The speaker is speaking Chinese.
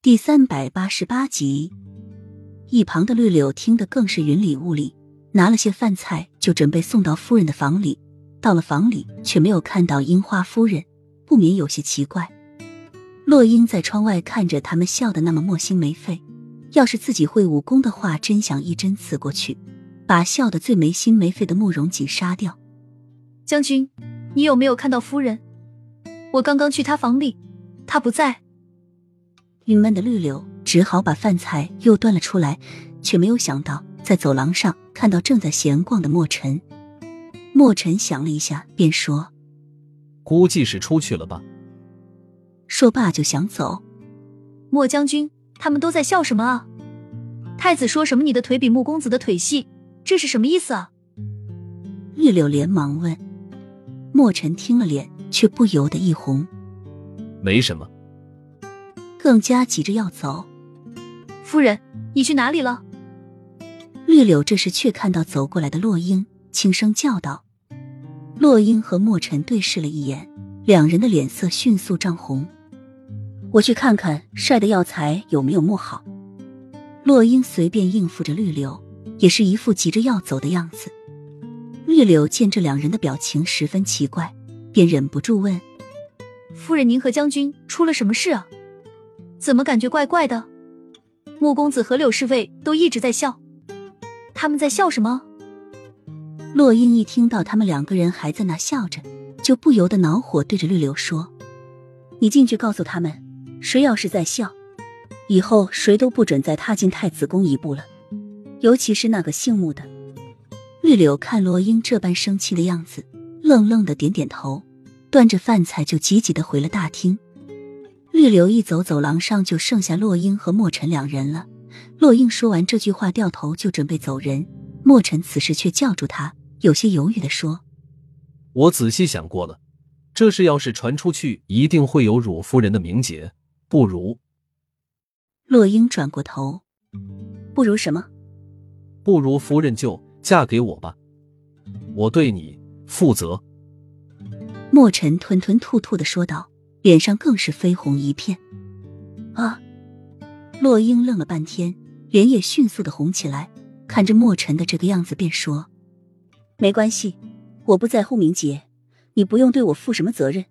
第三百八十八集，一旁的绿柳听得更是云里雾里，拿了些饭菜就准备送到夫人的房里。到了房里，却没有看到樱花夫人，不免有些奇怪。洛英在窗外看着他们笑得那么没心没肺，要是自己会武功的话，真想一针刺过去，把笑得最没心没肺的慕容锦杀掉。将军，你有没有看到夫人？我刚刚去她房里，她不在。郁闷的绿柳只好把饭菜又端了出来，却没有想到在走廊上看到正在闲逛的墨尘。墨尘想了一下，便说：“估计是出去了吧。”说罢就想走。莫将军，他们都在笑什么啊？太子说什么你的腿比穆公子的腿细，这是什么意思啊？绿柳连忙问。墨尘听了脸，却不由得一红。没什么。更加急着要走，夫人，你去哪里了？绿柳这时却看到走过来的洛英，轻声叫道：“洛英和墨尘对视了一眼，两人的脸色迅速涨红。我去看看晒的药材有没有磨好。”洛英随便应付着绿柳，也是一副急着要走的样子。绿柳见这两人的表情十分奇怪，便忍不住问：“夫人，您和将军出了什么事啊？”怎么感觉怪怪的？穆公子和柳侍卫都一直在笑，他们在笑什么？洛英一听到他们两个人还在那笑着，就不由得恼火，对着绿柳说：“你进去告诉他们，谁要是在笑，以后谁都不准再踏进太子宫一步了，尤其是那个姓穆的。”绿柳看洛英这般生气的样子，愣愣的点点头，端着饭菜就急急的回了大厅。绿柳一走，走廊上就剩下洛英和墨尘两人了。洛英说完这句话，掉头就准备走人。墨尘此时却叫住他，有些犹豫的说：“我仔细想过了，这事要是传出去，一定会有辱夫人的名节，不如……”洛英转过头：“不如什么？不如夫人就嫁给我吧，我对你负责。”墨尘吞吞吐吐的说道。脸上更是绯红一片。啊！洛英愣了半天，脸也迅速的红起来，看着墨尘的这个样子，便说：“没关系，我不在乎名节，你不用对我负什么责任。”